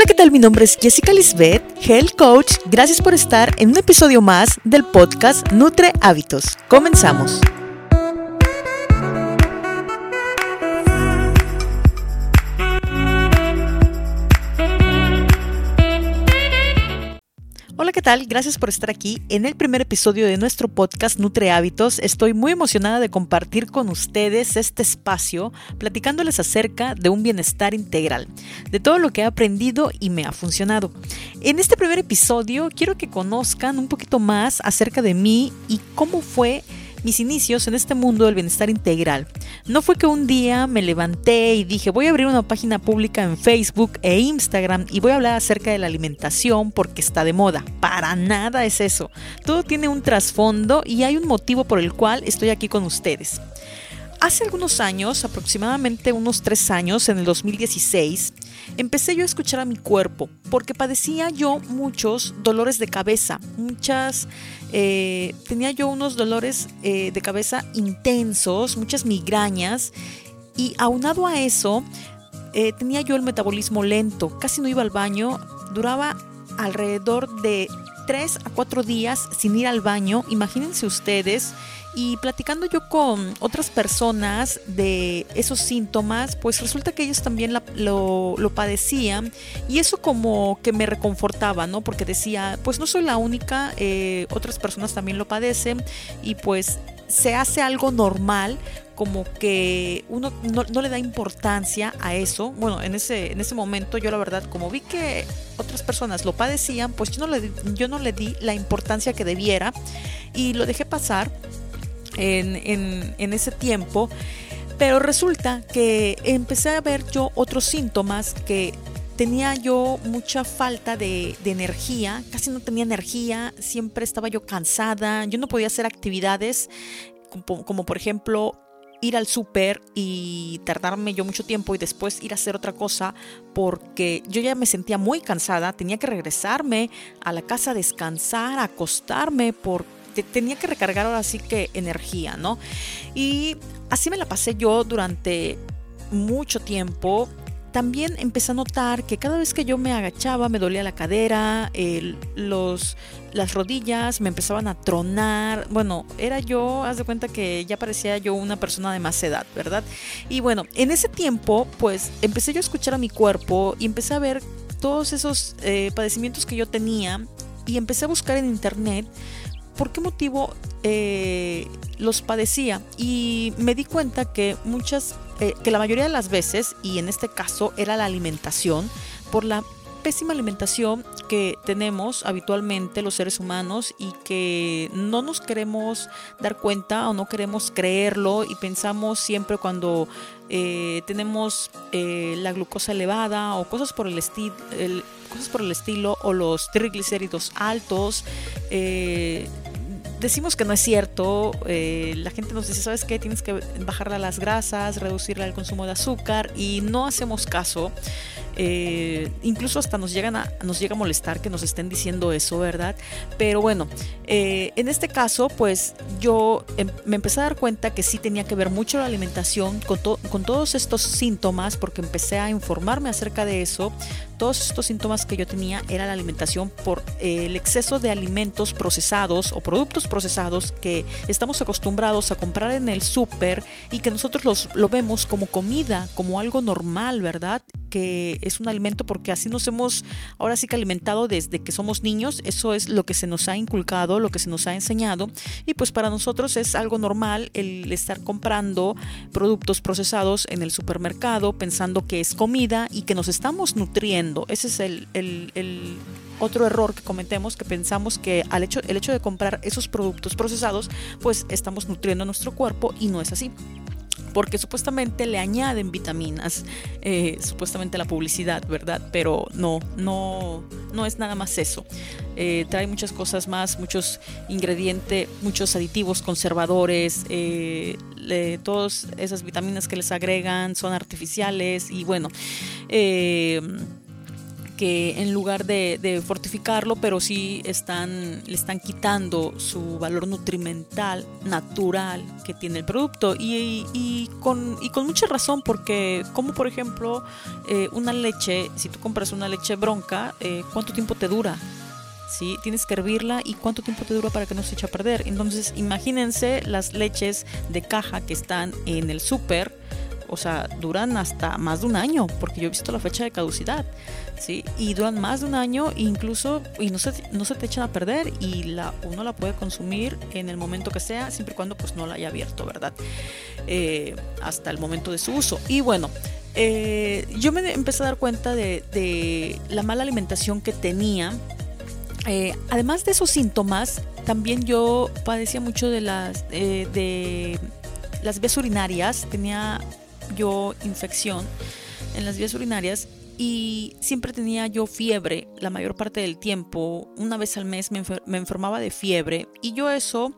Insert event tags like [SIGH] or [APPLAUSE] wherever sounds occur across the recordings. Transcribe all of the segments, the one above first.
Hola, ¿qué tal? Mi nombre es Jessica Lisbeth, Health Coach. Gracias por estar en un episodio más del podcast Nutre Hábitos. Comenzamos. Hola, ¿qué tal? Gracias por estar aquí en el primer episodio de nuestro podcast Nutre Hábitos. Estoy muy emocionada de compartir con ustedes este espacio platicándoles acerca de un bienestar integral, de todo lo que he aprendido y me ha funcionado. En este primer episodio quiero que conozcan un poquito más acerca de mí y cómo fue mis inicios en este mundo del bienestar integral. No fue que un día me levanté y dije voy a abrir una página pública en Facebook e Instagram y voy a hablar acerca de la alimentación porque está de moda. Para nada es eso. Todo tiene un trasfondo y hay un motivo por el cual estoy aquí con ustedes. Hace algunos años, aproximadamente unos tres años, en el 2016, empecé yo a escuchar a mi cuerpo porque padecía yo muchos dolores de cabeza, muchas, eh, tenía yo unos dolores eh, de cabeza intensos, muchas migrañas y aunado a eso, eh, tenía yo el metabolismo lento, casi no iba al baño, duraba alrededor de tres a cuatro días sin ir al baño, imagínense ustedes, y platicando yo con otras personas de esos síntomas, pues resulta que ellos también lo, padecían y eso como que me reconfortaba, ¿no? Porque decía, pues no soy la única, eh, otras personas también lo padecen y pues se hace algo normal como que uno no, le da importancia a eso. Bueno, en ese, en ese momento yo la verdad, como vi que otras personas lo padecían, pues yo no le, yo no le di la importancia que debiera y lo dejé pasar en, ese tiempo. Pero resulta que empecé a ver yo otros síntomas que tenía yo mucha falta de, energía, casi no tenía energía, siempre estaba yo cansada, yo no podía hacer actividades como, por ejemplo ir al súper y tardarme yo mucho tiempo y después ir a hacer otra cosa porque yo ya me sentía muy cansada, tenía que regresarme a la casa a descansar, acostarme porque tenía que recargar ahora sí que energía, ¿no? Y así me la pasé yo durante mucho tiempo. También empecé a notar que cada vez que yo me agachaba me dolía la cadera, los, las rodillas me empezaban a tronar. Bueno, era yo, haz de cuenta que ya parecía yo una persona de más edad, ¿verdad? Y bueno, en ese tiempo pues empecé yo a escuchar a mi cuerpo y empecé a ver todos esos eh, padecimientos que yo tenía y empecé a buscar en internet por qué motivo eh, los padecía y me di cuenta que muchas, eh, que la mayoría de las veces, y en este caso era la alimentación, por la pésima alimentación que tenemos habitualmente los seres humanos y que no nos queremos dar cuenta o no queremos creerlo y pensamos siempre cuando eh, tenemos la glucosa elevada o cosas por el, estilo cosas por el estilo o los triglicéridos altos decimos que no es cierto, eh, la gente nos dice, ¿sabes qué? Tienes que bajarle las grasas, reducirle el consumo de azúcar y no hacemos caso. Eh, incluso hasta nos, llegan a, nos llega a molestar que nos estén diciendo eso, ¿verdad? Pero bueno, eh, en este caso, pues yo em, me empecé a dar cuenta que sí tenía que ver mucho la alimentación con, con todos estos síntomas, porque empecé a informarme acerca de eso. Todos estos síntomas que yo tenía era la alimentación por el exceso de alimentos procesados o productos procesados que estamos acostumbrados a comprar en el súper y que nosotros los, lo vemos como comida, como algo normal, ¿verdad? Que es un alimento porque así nos hemos ahora sí que alimentado desde que somos niños, eso es lo que se nos ha inculcado, lo que se nos ha enseñado. Y pues para nosotros es algo normal el estar comprando productos procesados en el supermercado pensando que es comida y que nos estamos nutriendo. Ese es el, el, otro error que cometemos, que pensamos que al hecho, el hecho de comprar esos productos procesados, pues estamos nutriendo nuestro cuerpo y no es así porque supuestamente le añaden vitaminas, eh, supuestamente la publicidad, ¿verdad? Pero no, no, no es nada más eso. Eh, trae muchas cosas más, muchos ingredientes, muchos aditivos, conservadores, eh, todas esas vitaminas que les agregan son artificiales y bueno. Que en lugar de, fortificarlo, pero sí están, le están quitando su valor nutrimental natural que tiene el producto. Y, con, con mucha razón, porque como por ejemplo eh, una leche, si tú compras una leche bronca, eh, ¿cuánto tiempo te dura? ¿Sí? Tienes que hervirla y cuánto tiempo te dura para que no se eche a perder. Entonces imagínense las leches de caja que están en el súper o sea, duran hasta más de un año, porque yo he visto la fecha de caducidad, ¿sí? Y duran más de un año incluso, y no se, no se te echan a perder, y la, uno la puede consumir en el momento que sea, siempre y cuando pues no la haya abierto, ¿verdad? Eh, hasta el momento de su uso. Y bueno, eh, yo me empecé a dar cuenta de, la mala alimentación que tenía. Eh, además de esos síntomas, también yo padecía mucho de las, de las vías urinarias, tenía yo infección en las vías urinarias y siempre tenía yo fiebre la mayor parte del tiempo. Una vez al mes me, enfermaba de fiebre y yo eso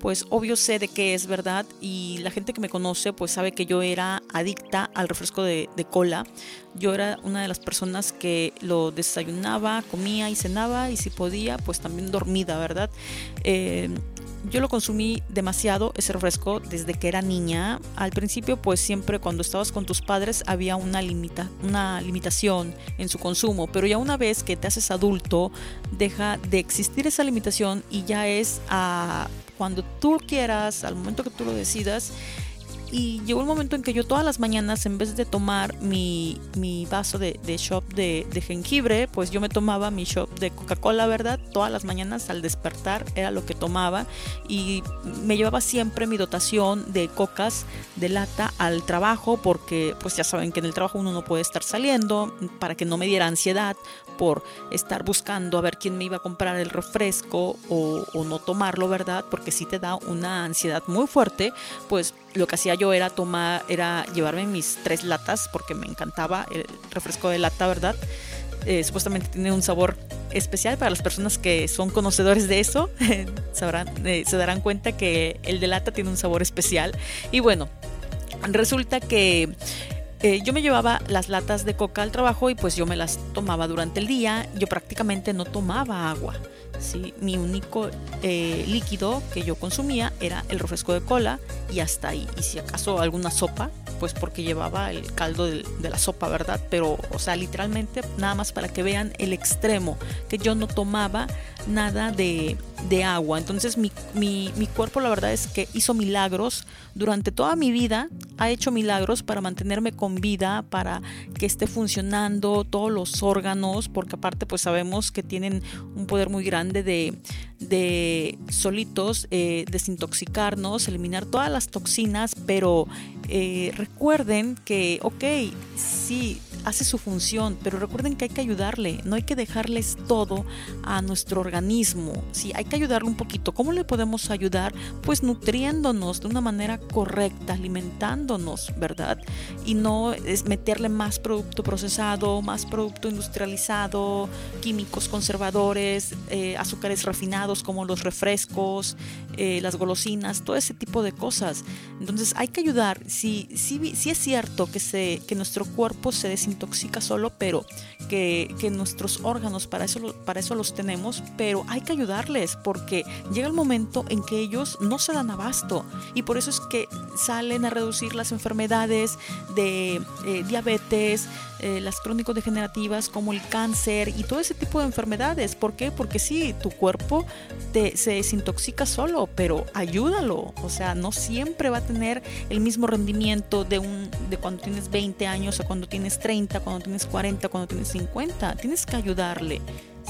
pues obvio sé de qué es verdad y la gente que me conoce pues sabe que yo era adicta al refresco de, cola. Yo era una de las personas que lo desayunaba, comía y cenaba y si podía pues también dormida, ¿verdad? Eh, yo lo consumí demasiado ese refresco desde que era niña. Al principio, pues siempre cuando estabas con tus padres había una, limita, una limitación en su consumo, pero ya una vez que te haces adulto, deja de existir esa limitación y ya es a cuando tú quieras, al momento que tú lo decidas y llegó un momento en que yo todas las mañanas, en vez de tomar mi, mi vaso de, de shop de, de, jengibre, pues yo me tomaba mi shop de Coca-Cola, ¿verdad? Todas las mañanas al despertar era lo que tomaba y me llevaba siempre mi dotación de cocas de lata al trabajo porque pues ya saben que en el trabajo uno no puede estar saliendo para que no me diera ansiedad por estar buscando a ver quién me iba a comprar el refresco o, no tomarlo, ¿verdad? Porque si te da una ansiedad muy fuerte, pues lo que hacía yo era tomar, era llevarme mis tres latas porque me encantaba el refresco de lata, ¿verdad? Eh, supuestamente tiene un sabor especial para las personas que son conocedores de eso. [LAUGHS] Sabrán, eh, se darán cuenta que el de lata tiene un sabor especial. Y bueno, resulta que eh, yo me llevaba las latas de coca al trabajo y pues yo me las tomaba durante el día. Yo prácticamente no tomaba agua. ¿sí? Mi único eh, líquido que yo consumía era el refresco de cola y hasta ahí. Y si acaso alguna sopa, pues porque llevaba el caldo de, la sopa, ¿verdad? Pero, o sea, literalmente nada más para que vean el extremo, que yo no tomaba nada de, agua. Entonces mi, mi, cuerpo la verdad es que hizo milagros durante toda mi vida, ha hecho milagros para mantenerme con vida, para que esté funcionando todos los órganos, porque aparte pues sabemos que tienen un poder muy grande de, de solitos eh, desintoxicarnos, eliminar todas las toxinas, pero eh, recuerden que, ok, sí, hace su función, pero recuerden que hay que ayudarle, no hay que dejarles todo a nuestro organismo, sí, hay que ayudarle un poquito. ¿Cómo le podemos ayudar? Pues nutriéndonos de una manera correcta, alimentándonos, ¿verdad? Y no es meterle más producto procesado, más producto industrializado, químicos conservadores, eh, azúcares refinados como los refrescos, eh, las golosinas, todo ese tipo de cosas. Entonces hay que ayudar. Si, si, si es cierto que, se, que nuestro cuerpo se desintegra, intoxica solo, pero que, que, nuestros órganos para eso, para eso los tenemos, pero hay que ayudarles porque llega el momento en que ellos no se dan abasto y por eso es que salen a reducir las enfermedades de eh, diabetes, eh, las crónicos degenerativas como el cáncer y todo ese tipo de enfermedades. ¿Por qué? Porque sí, tu cuerpo te, se desintoxica solo, pero ayúdalo. O sea, no siempre va a tener el mismo rendimiento de, un, de cuando tienes 20 años a cuando tienes 30, cuando tienes 40, cuando tienes 50. Tienes que ayudarle.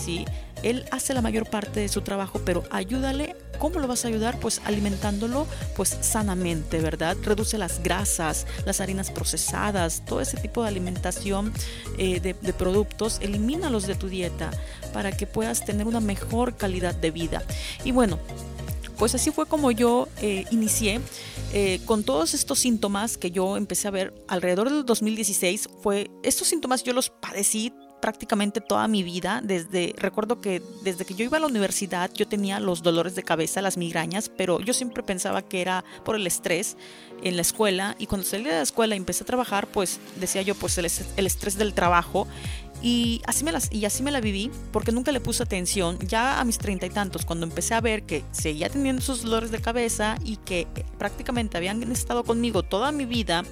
¿Sí? Él hace la mayor parte de su trabajo, pero ayúdale. ¿Cómo lo vas a ayudar? Pues alimentándolo pues sanamente, ¿verdad? Reduce las grasas, las harinas procesadas, todo ese tipo de alimentación eh, de, productos, elimínalos de tu dieta para que puedas tener una mejor calidad de vida. Y bueno, pues así fue como yo eh, inicié eh, con todos estos síntomas que yo empecé a ver alrededor del 2016. Fue estos síntomas yo los padecí prácticamente toda mi vida. Desde, recuerdo que desde que yo iba a la universidad yo tenía los dolores de cabeza, las migrañas, pero yo siempre pensaba que era por el estrés en la escuela. Y cuando salí de la escuela y empecé a trabajar, pues decía yo, pues el, el estrés del trabajo. Y así, me las, y así me la viví porque nunca le puse atención. Ya a mis treinta y tantos, cuando empecé a ver que seguía teniendo esos dolores de cabeza y que prácticamente habían estado conmigo toda mi vida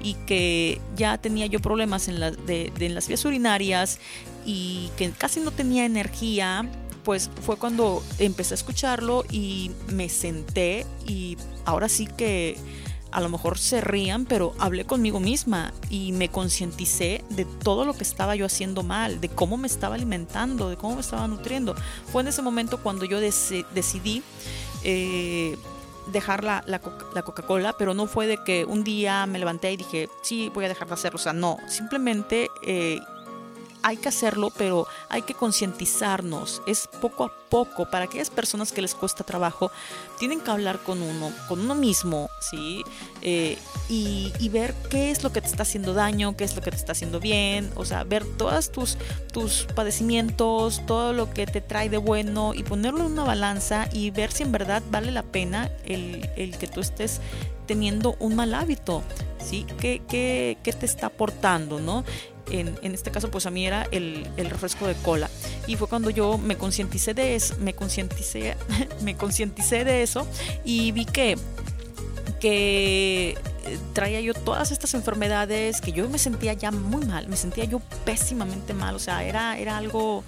y que ya tenía yo problemas en, de, en las vías urinarias y que casi no tenía energía, pues fue cuando empecé a escucharlo y me senté y ahora sí que a lo mejor se rían, pero hablé conmigo misma y me concienticé de todo lo que estaba yo haciendo mal, de cómo me estaba alimentando, de cómo me estaba nutriendo. Fue en ese momento cuando yo decidí eh, dejar la, la, Coca-Cola, pero no fue de que un día me levanté y dije, sí, voy a dejar de hacerlo. O sea, no, simplemente eh, hay que hacerlo, pero hay que concientizarnos. Es poco a poco. Para aquellas personas que les cuesta trabajo, tienen que hablar con uno, con uno mismo, ¿sí? Eh, y, ver qué es lo que te está haciendo daño, qué es lo que te está haciendo bien. O sea, ver todos tus, tus padecimientos, todo lo que te trae de bueno y ponerlo en una balanza y ver si en verdad vale la pena el, el que tú estés teniendo un mal hábito, ¿sí? ¿Qué, qué, qué te está aportando, no? En, este caso pues a mí era el, refresco de cola. Y fue cuando yo me concienticé de eso, me [LAUGHS] me de eso y vi que, que eh, traía yo todas estas enfermedades, que yo me sentía ya muy mal, me sentía yo pésimamente mal, o sea, era, era algo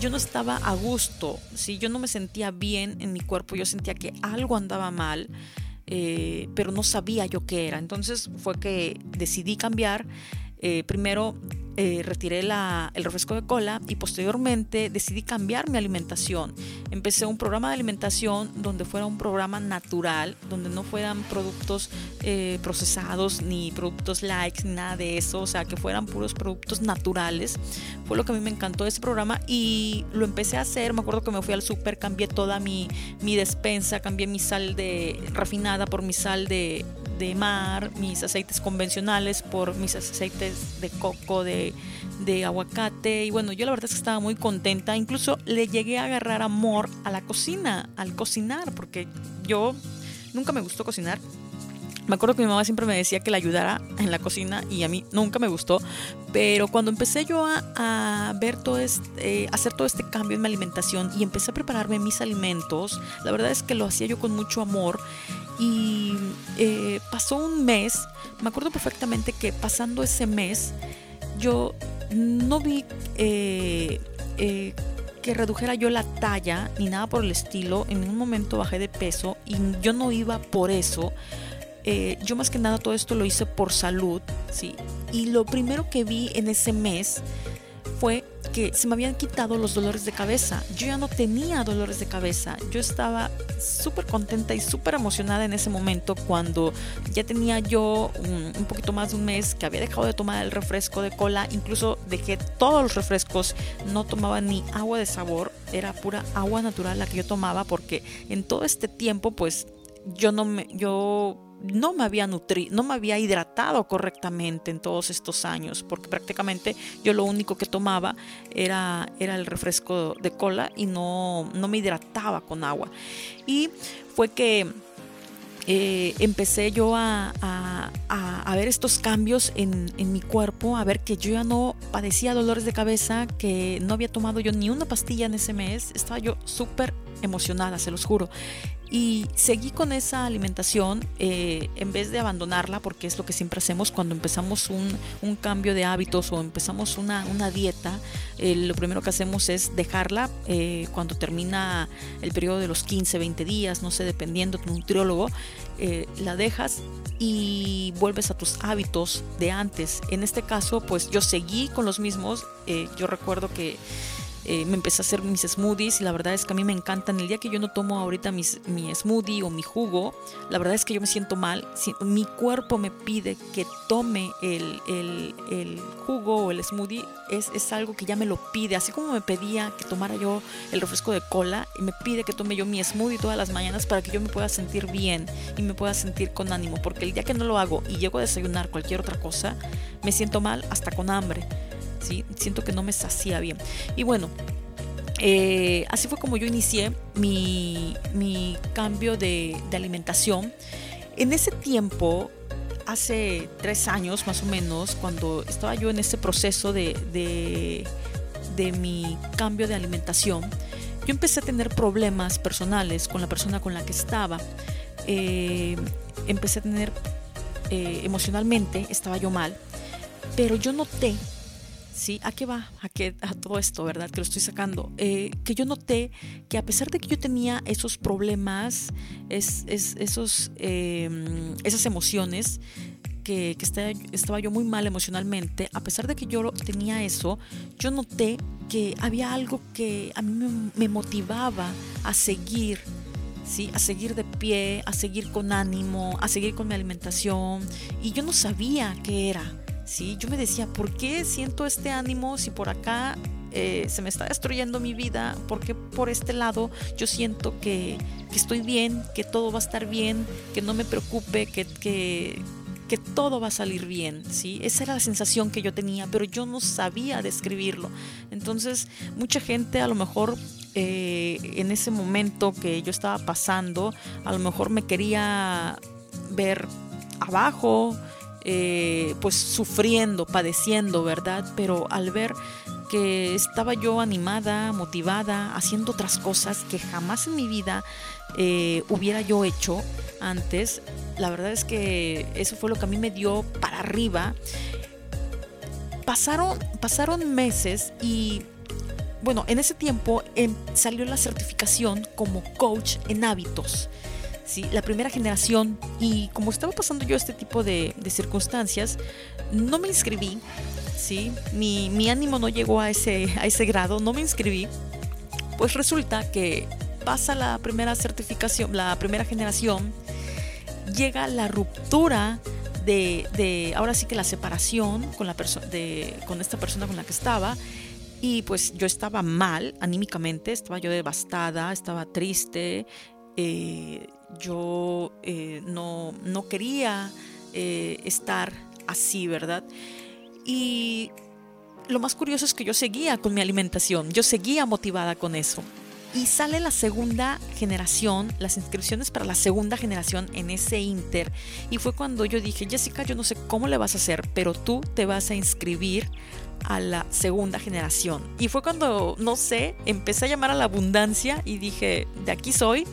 yo no estaba a gusto, ¿sí? yo no me sentía bien en mi cuerpo, yo sentía que algo andaba mal, eh, pero no sabía yo qué era. Entonces fue que decidí cambiar eh, primero eh, retiré el refresco de cola y posteriormente decidí cambiar mi alimentación. Empecé un programa de alimentación donde fuera un programa natural, donde no fueran productos eh, procesados ni productos likes ni nada de eso, o sea, que fueran puros productos naturales. Fue lo que a mí me encantó de ese programa y lo empecé a hacer. Me acuerdo que me fui al súper, cambié toda mi, mi despensa, cambié mi sal de refinada por mi sal de, de mar, mis aceites convencionales por mis aceites de coco, de, aguacate. Y bueno, yo la verdad es que estaba muy contenta. Incluso le llegué a agarrar amor a la cocina, al cocinar, porque yo nunca me gustó cocinar. Me acuerdo que mi mamá siempre me decía que la ayudara en la cocina y a mí nunca me gustó. Pero cuando empecé yo a, ver todo este, hacer todo este cambio en mi alimentación y empecé a prepararme mis alimentos, la verdad es que lo hacía yo con mucho amor y eh, pasó un mes, me acuerdo perfectamente que pasando ese mes, yo no vi eh, eh, que redujera yo la talla ni nada por el estilo. En un momento bajé de peso y yo no iba por eso. yo más que nada todo esto lo hice por salud, ¿sí? Y lo primero que vi en ese mes fue que se me habían quitado los dolores de cabeza. Yo ya no tenía dolores de cabeza. Yo estaba súper contenta y súper emocionada en ese momento cuando ya tenía yo un, poquito más de un mes que había dejado de tomar el refresco de cola. Incluso dejé todos los refrescos. No tomaba ni agua de sabor. Era pura agua natural la que yo tomaba porque en todo este tiempo pues yo no me... Yo no me había nutrido, no me había hidratado correctamente en todos estos años, porque prácticamente yo lo único que tomaba era, era el refresco de cola y no, no me hidrataba con agua. Y fue que eh, empecé yo a, a, ver estos cambios en, en, mi cuerpo, a ver que yo ya no padecía dolores de cabeza, que no había tomado yo ni una pastilla en ese mes, estaba yo súper emocionada, se los juro. Y seguí con esa alimentación eh, en vez de abandonarla, porque es lo que siempre hacemos cuando empezamos un, un cambio de hábitos o empezamos una, una dieta. Eh, lo primero que hacemos es dejarla eh, cuando termina el periodo de los 15, 20 días, no sé, dependiendo de tu nutriólogo, la dejas y vuelves a tus hábitos de antes. En este caso, pues yo seguí con los mismos. yo recuerdo que eh, me empecé a hacer mis smoothies y la verdad es que a mí me encantan. El día que yo no tomo ahorita mis, mi smoothie o mi jugo, la verdad es que yo me siento mal. Si, mi cuerpo me pide que tome el, el, el jugo o el smoothie, es, es, algo que ya me lo pide. Así como me pedía que tomara yo el refresco de cola, y me pide que tome yo mi smoothie todas las mañanas para que yo me pueda sentir bien y me pueda sentir con ánimo. Porque el día que no lo hago y llego a desayunar cualquier otra cosa, me siento mal hasta con hambre. Siento que no me sacía bien. Y bueno, eh, así fue como yo inicié mi, cambio de, alimentación. En ese tiempo hace tres años más o menos, cuando estaba yo en este proceso de, de, mi cambio de alimentación, yo empecé a tener problemas personales con la persona con la que estaba. Eh, empecé a tener eh, emocionalmente, estaba yo mal, pero yo noté ¿sí? ¿A qué va? ¿A, qué, a todo esto, verdad? Que lo estoy sacando. Eh, que yo noté que a pesar de que yo tenía esos problemas, es, esos, em, esas emociones, que, estaba, yo muy mal emocionalmente, a pesar de que yo tenía eso, yo noté que había algo que a mí me, motivaba a seguir. ¿Sí? a seguir de pie, a seguir con ánimo, a seguir con mi alimentación. Y yo no sabía qué era. ¿Sí? Yo me decía, ¿por qué siento este ánimo si por acá eh, se me está destruyendo mi vida? ¿Por qué por este lado yo siento que, estoy bien, que todo va a estar bien, que no me preocupe, que, que, todo va a salir bien? ¿sí? Esa era la sensación que yo tenía, pero yo no sabía describirlo. Entonces, mucha gente a lo mejor eh, en ese momento que yo estaba pasando, a lo mejor me quería ver abajo, eh, pues sufriendo, padeciendo, ¿verdad? Pero al ver que estaba yo animada, motivada, haciendo otras cosas que jamás en mi vida eh, hubiera yo hecho antes, la verdad es que eso fue lo que a mí me dio para arriba. Pasaron, pasaron meses y bueno, en ese tiempo em, salió la certificación como coach en hábitos. ¿Sí? la primera generación. Y como estaba pasando yo este tipo de, circunstancias, no me inscribí, ¿sí? Mi, ánimo no llegó a ese, a ese grado, no me inscribí. Pues resulta que pasa la primera certificación, la primera generación, llega la ruptura de, de ahora sí que la separación con, la de, con esta persona con la que estaba. Y pues yo estaba mal anímicamente, estaba yo devastada, estaba triste, eh, yo eh, no, no, quería eh, estar así, ¿verdad? Y lo más curioso es que yo seguía con mi alimentación, yo seguía motivada con eso. Y sale la segunda generación, las inscripciones para la segunda generación en ese Inter. Y fue cuando yo dije, Jessica, yo no sé cómo le vas a hacer, pero tú te vas a inscribir a la segunda generación. Y fue cuando, no sé, empecé a llamar a la abundancia y dije, de aquí soy.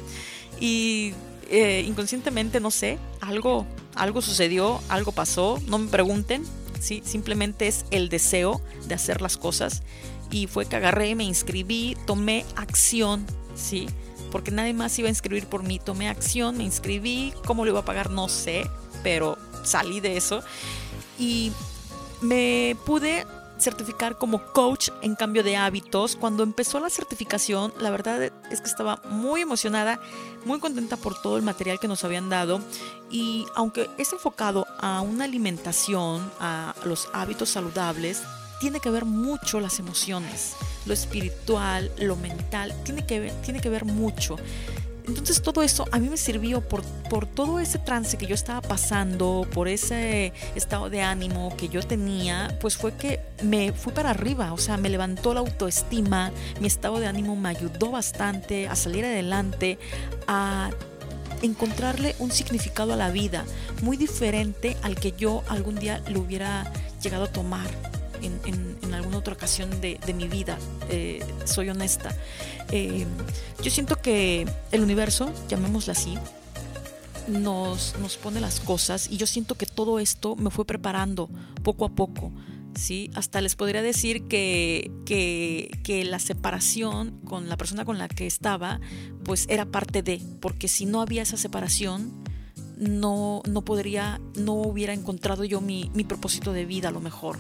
Y eh, inconscientemente, no sé, algo, algo sucedió, algo pasó, no me pregunten, ¿sí? simplemente es el deseo de hacer las cosas. Y fue que agarré, me inscribí, tomé acción, ¿sí? Porque nadie más iba a inscribir por mí. Tomé acción, me inscribí, cómo lo iba a pagar, no sé, pero salí de eso. Y me pude certificar como coach en cambio de hábitos. Cuando empezó la certificación, la verdad es que estaba muy emocionada, muy contenta por todo el material que nos habían dado. Y aunque es enfocado a una alimentación, a los hábitos saludables, tiene que ver mucho las emociones, lo espiritual, lo mental, tiene que ver, tiene que ver mucho. Entonces todo eso a mí me sirvió por, por todo ese trance que yo estaba pasando, por ese estado de ánimo que yo tenía, pues fue que me fui para arriba, o sea, me levantó la autoestima, mi estado de ánimo me ayudó bastante a salir adelante, a encontrarle un significado a la vida muy diferente al que yo algún día lo hubiera llegado a tomar alguna otra ocasión de, mi vida, eh, soy honesta. Eh, yo siento que el universo, llamémoslo así, nos, nos pone las cosas y yo siento que todo esto me fue preparando poco a poco. ¿sí? Hasta les podría decir que, que, que, la separación con la persona con la que estaba, pues era parte de, porque si no había esa separación, no, no podría, no hubiera encontrado yo mi, mi propósito de vida a lo mejor.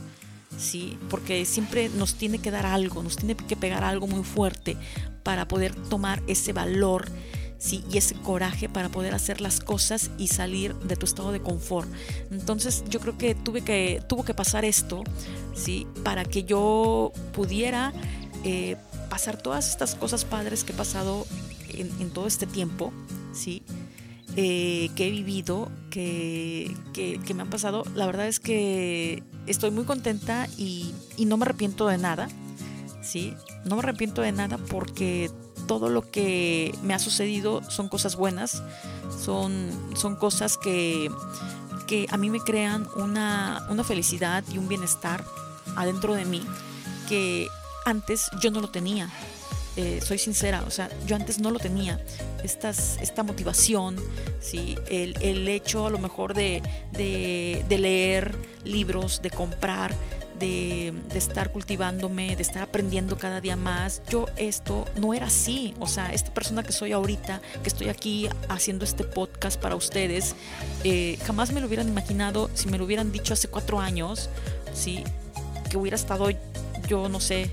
¿Sí? Porque siempre nos tiene que dar algo, nos tiene que pegar algo muy fuerte para poder tomar ese valor, ¿sí? Y ese coraje para poder hacer las cosas y salir de tu estado de confort. Entonces yo creo que, tuve que tuvo que pasar esto, ¿sí? Para que yo pudiera eh, pasar todas estas cosas padres que he pasado en, todo este tiempo, ¿sí? Eh, que he vivido, que, me han pasado, la verdad es que estoy muy contenta y, no me arrepiento de nada, ¿sí? No me arrepiento de nada porque todo lo que me ha sucedido son cosas buenas, son, son cosas que, que a mí me crean una, una felicidad y un bienestar adentro de mí que antes yo no lo tenía. Eh, soy sincera, o sea, yo antes no lo tenía. Estas, esta motivación, ¿sí? el, el hecho a lo mejor de, de, leer libros, de comprar, de, de, estar cultivándome, de estar aprendiendo cada día más. Yo esto no era así. O sea, esta persona que soy ahorita, que estoy aquí haciendo este podcast para ustedes, eh, jamás me lo hubieran imaginado si me lo hubieran dicho hace cuatro años, ¿sí? que hubiera estado yo, no sé,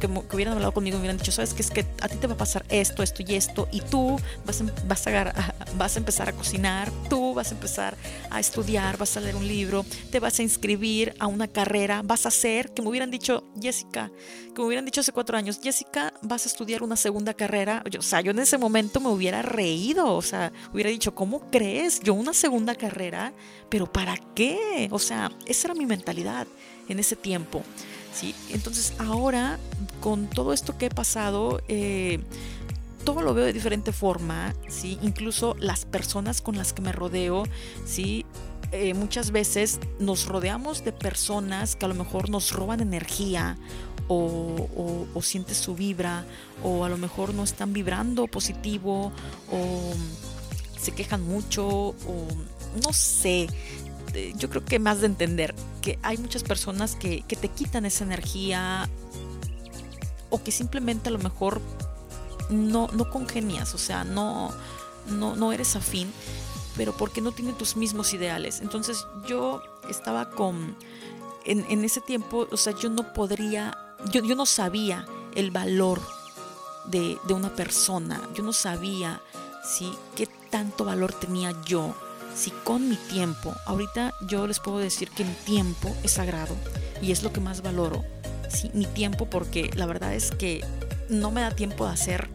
que, que, hubieran hablado conmigo, me hubieran dicho, sabes que es que a ti te va a pasar esto, esto y esto, y tú vas a, vas, a, vas a empezar a cocinar, tú vas a empezar a estudiar, vas a leer un libro, te vas a inscribir a una carrera, vas a hacer, que me hubieran dicho, Jessica, que me hubieran dicho hace cuatro años, Jessica, vas a estudiar una segunda carrera. o sea, yo en ese momento me hubiera reído, o sea, hubiera dicho, ¿cómo crees? Yo una segunda carrera, pero ¿para qué? O sea, esa era mi mentalidad en ese tiempo. ¿Sí? Entonces ahora, con todo esto que he pasado, eh, todo lo veo de diferente forma, ¿sí? Incluso las personas con las que me rodeo, ¿sí? Eh, muchas veces nos rodeamos de personas que a lo mejor nos roban energía o, o, o sientes su vibra o a lo mejor no están vibrando positivo o se quejan mucho o no sé, yo creo que más de entender que hay muchas personas que, que te quitan esa energía o que simplemente a lo mejor no, no congenias, o sea, no, no, no eres afín, pero porque no tienen tus mismos ideales. Entonces yo estaba con, en, en ese tiempo, o sea, yo no podría, yo, yo no sabía el valor de, de una persona, yo no sabía, ¿sí? ¿Qué tanto valor tenía yo? Si con mi tiempo, ahorita yo les puedo decir que mi tiempo es sagrado y es lo que más valoro, mi tiempo porque la verdad es que no me da tiempo de hacer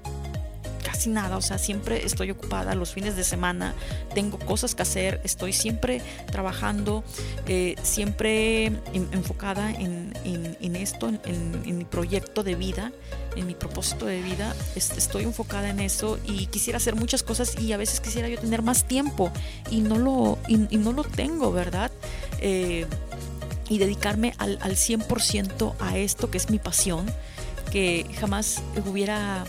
casi nada, o sea, siempre estoy ocupada los fines de semana, tengo cosas que hacer, estoy siempre trabajando, eh, siempre en, enfocada en, en, en esto, en, mi proyecto de vida, en mi propósito de vida, estoy enfocada en eso y quisiera hacer muchas cosas y a veces quisiera yo tener más tiempo y no lo, y, no lo tengo, ¿verdad? Eh, y dedicarme al, al 100% a esto que es mi pasión, que jamás hubiera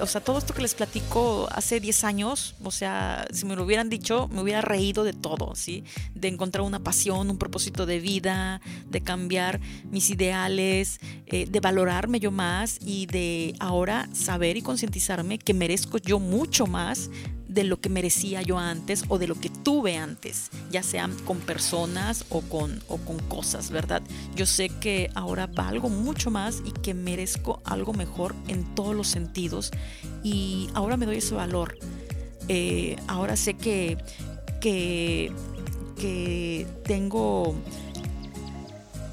o sea, todo esto que les platico hace 10 años, o sea, si me lo hubieran dicho, me hubiera reído de todo, ¿sí? De encontrar una pasión, un propósito de vida, de cambiar mis ideales, eh, de valorarme yo más y de ahora saber y concientizarme que merezco yo mucho más de lo que merecía yo antes o de lo que tuve antes, ya sean con personas o con, o con cosas, ¿verdad? Yo sé que ahora valgo mucho más y que merezco algo mejor en todos los sentidos y ahora me doy ese valor. Eh, ahora sé que, que, que tengo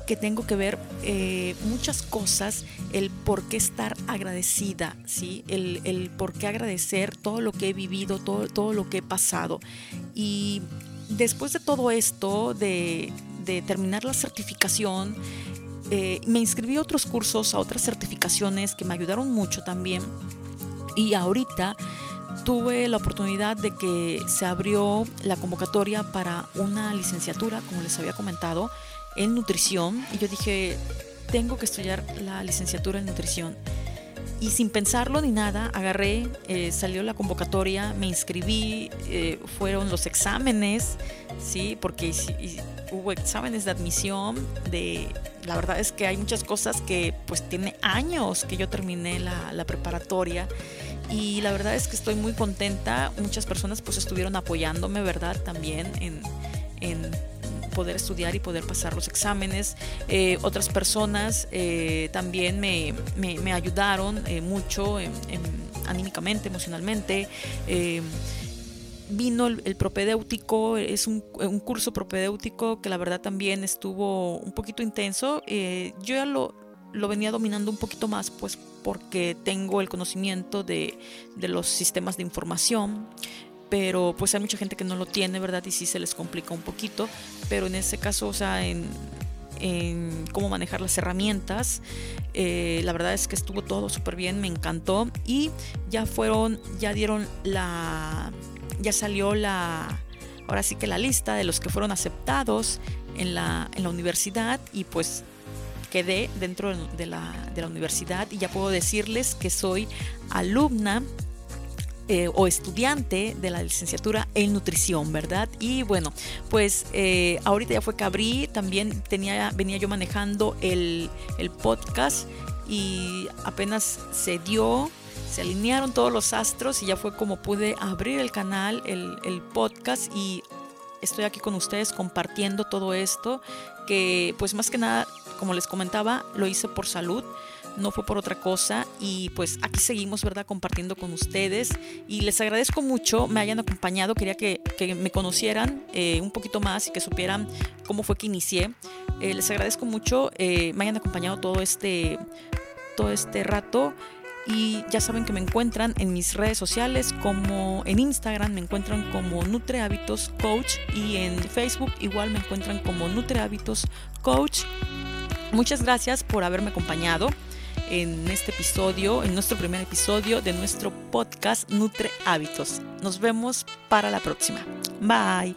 que tengo que ver eh, muchas cosas, el por qué estar agradecida, ¿sí? El, el, por qué agradecer todo lo que he vivido, todo, todo lo que he pasado. Y después de todo esto, de, de terminar la certificación, eh, me inscribí a otros cursos, a otras certificaciones que me ayudaron mucho también. Y ahorita tuve la oportunidad de que se abrió la convocatoria para una licenciatura, como les había comentado, en nutrición y yo dije, tengo que estudiar la licenciatura en nutrición. Y sin pensarlo ni nada, agarré, eh, salió la convocatoria, me inscribí, eh, fueron los exámenes, ¿sí? Porque y, hubo exámenes de admisión, de, la verdad es que hay muchas cosas que pues tiene años que yo terminé la, la preparatoria y la verdad es que estoy muy contenta, muchas personas pues estuvieron apoyándome, ¿verdad? También en poder estudiar y poder pasar los exámenes. Eh, otras personas eh, también me, me, ayudaron eh, mucho en, en, anímicamente, emocionalmente. vino el, el, propedéutico, es un, un, curso propedéutico que la verdad también estuvo un poquito intenso. yo ya lo, lo venía dominando un poquito más, pues porque tengo el conocimiento de, de los sistemas de información, pero pues hay mucha gente que no lo tiene, ¿verdad? Y sí se les complica un poquito, pero en ese caso, o sea, en, cómo manejar las herramientas, eh, la verdad es que estuvo todo súper bien, me encantó y ya fueron, ya dieron la, ya salió la, ahora sí que la lista de los que fueron aceptados en la, en la universidad y pues quedé dentro de la, de la universidad y ya puedo decirles que soy alumna eh, o estudiante de la licenciatura en nutrición, ¿verdad? Y bueno, pues eh, ahorita ya fue que abrí, también tenía, venía yo manejando el, el podcast y apenas se dio, se alinearon todos los astros y ya fue como pude abrir el canal, el, el podcast y estoy aquí con ustedes compartiendo todo esto que pues más que nada, como les comentaba, lo hice por salud no fue por otra cosa y pues aquí seguimos, ¿verdad? Compartiendo con ustedes y les agradezco mucho, me hayan acompañado, quería que, me conocieran eh, un poquito más y que supieran cómo fue que inicié. Eh, les agradezco mucho, eh, me hayan acompañado todo este, todo este rato. Y ya saben que me encuentran en mis redes sociales como en Instagram me encuentran como Nutre Hábitos Coach y en Facebook igual me encuentran como Nutre Hábitos Coach. Muchas gracias por haberme acompañado en este episodio, en nuestro primer episodio de nuestro podcast Nutre Hábitos. Nos vemos para la próxima. Bye.